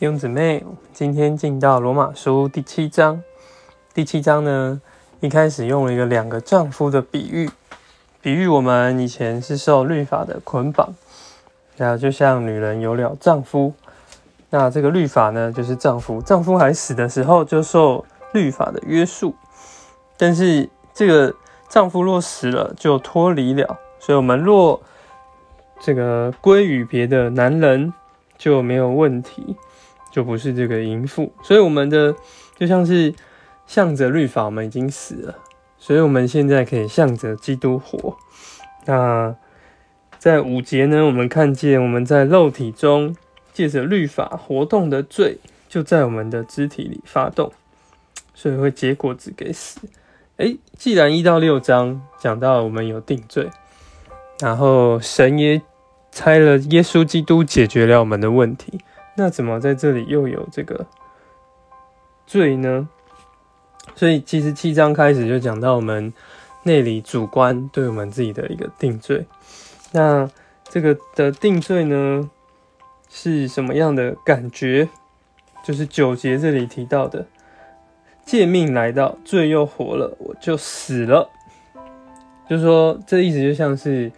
弟兄姊妹，今天进到罗马书第七章。第七章呢，一开始用了一个两个丈夫的比喻，比喻我们以前是受律法的捆绑，然后就像女人有了丈夫，那这个律法呢，就是丈夫，丈夫还死的时候就受律法的约束，但是这个丈夫若死了，就脱离了，所以我们若这个归于别的男人，就没有问题。就不是这个淫妇，所以我们的就像是向着律法，我们已经死了，所以我们现在可以向着基督活。那在五节呢，我们看见我们在肉体中借着律法活动的罪，就在我们的肢体里发动，所以会结果子给死。诶，既然一到六章讲到我们有定罪，然后神也拆了耶稣基督解决了我们的问题。那怎么在这里又有这个罪呢？所以其实七章开始就讲到我们内里主观对我们自己的一个定罪。那这个的定罪呢是什么样的感觉？就是九节这里提到的，借命来到，罪又活了，我就死了。就是说，这意思就像是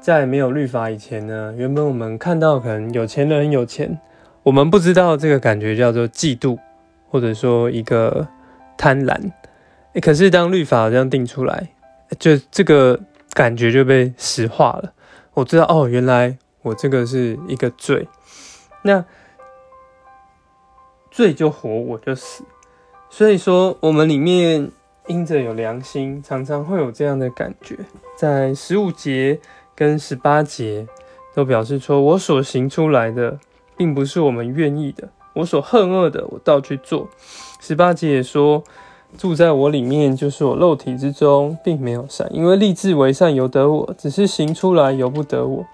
在没有律法以前呢，原本我们看到可能有钱人有钱。我们不知道这个感觉叫做嫉妒，或者说一个贪婪。可是当律法这样定出来，就这个感觉就被石化了。我知道哦，原来我这个是一个罪，那罪就活，我就死。所以说，我们里面因着有良心，常常会有这样的感觉。在十五节跟十八节都表示说，我所行出来的。并不是我们愿意的，我所恨恶的，我倒去做。十八节也说，住在我里面，就是我肉体之中，并没有善，因为立志为善由得我，只是行出来由不得我。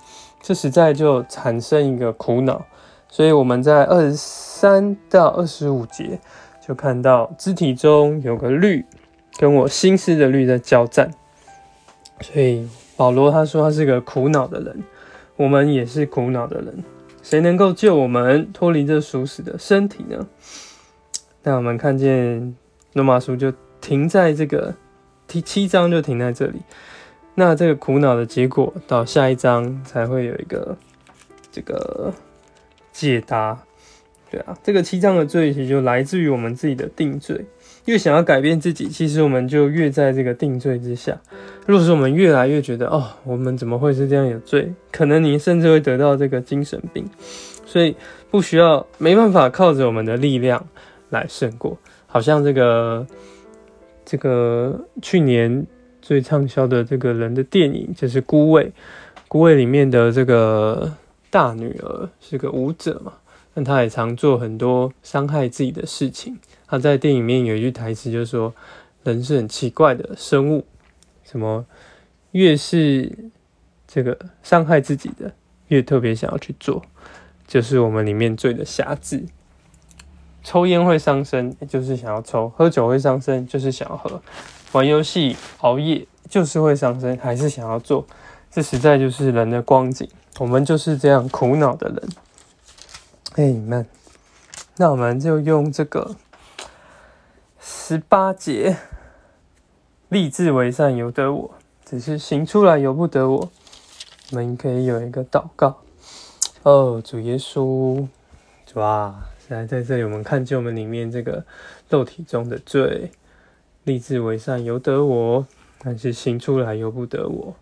这实在就产生一个苦恼。所以我们在二十三到二十五节就看到肢体中有个律，跟我心思的律在交战。所以保罗他说他是个苦恼的人，我们也是苦恼的人。谁能够救我们脱离这熟死的身体呢？那我们看见罗马书就停在这个第七章，就停在这里。那这个苦恼的结果，到下一章才会有一个这个解答。对啊，这个七章的罪其实就来自于我们自己的定罪。越想要改变自己，其实我们就越在这个定罪之下。若是我们越来越觉得哦，我们怎么会是这样有罪？可能你甚至会得到这个精神病。所以不需要，没办法靠着我们的力量来胜过。好像这个这个去年最畅销的这个人的电影，就是《孤味》。《孤味》里面的这个大女儿是个舞者嘛，但她也常做很多伤害自己的事情。他在电影里面有一句台词，就是说：“人是很奇怪的生物，什么越是这个伤害自己的，越特别想要去做，就是我们里面最的瑕疵。抽烟会伤身，就是想要抽；喝酒会伤身，就是想要喝；玩游戏、熬夜，就是会伤身，还是想要做。这实在就是人的光景。我们就是这样苦恼的人。哎们，那我们就用这个。”十八节，立志为善由得我，只是行出来由不得我。我们可以有一个祷告：哦，主耶稣，主啊，来在这里，我们看见我们里面这个肉体中的罪。立志为善由得我，但是行出来由不得我。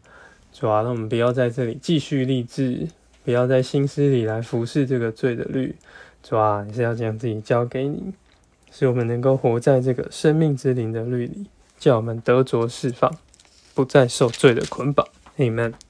主啊，那我们不要在这里继续立志，不要在心思里来服侍这个罪的律。主啊，你是要将自己交给你。使我们能够活在这个生命之灵的律里，叫我们得着释放，不再受罪的捆绑。Amen。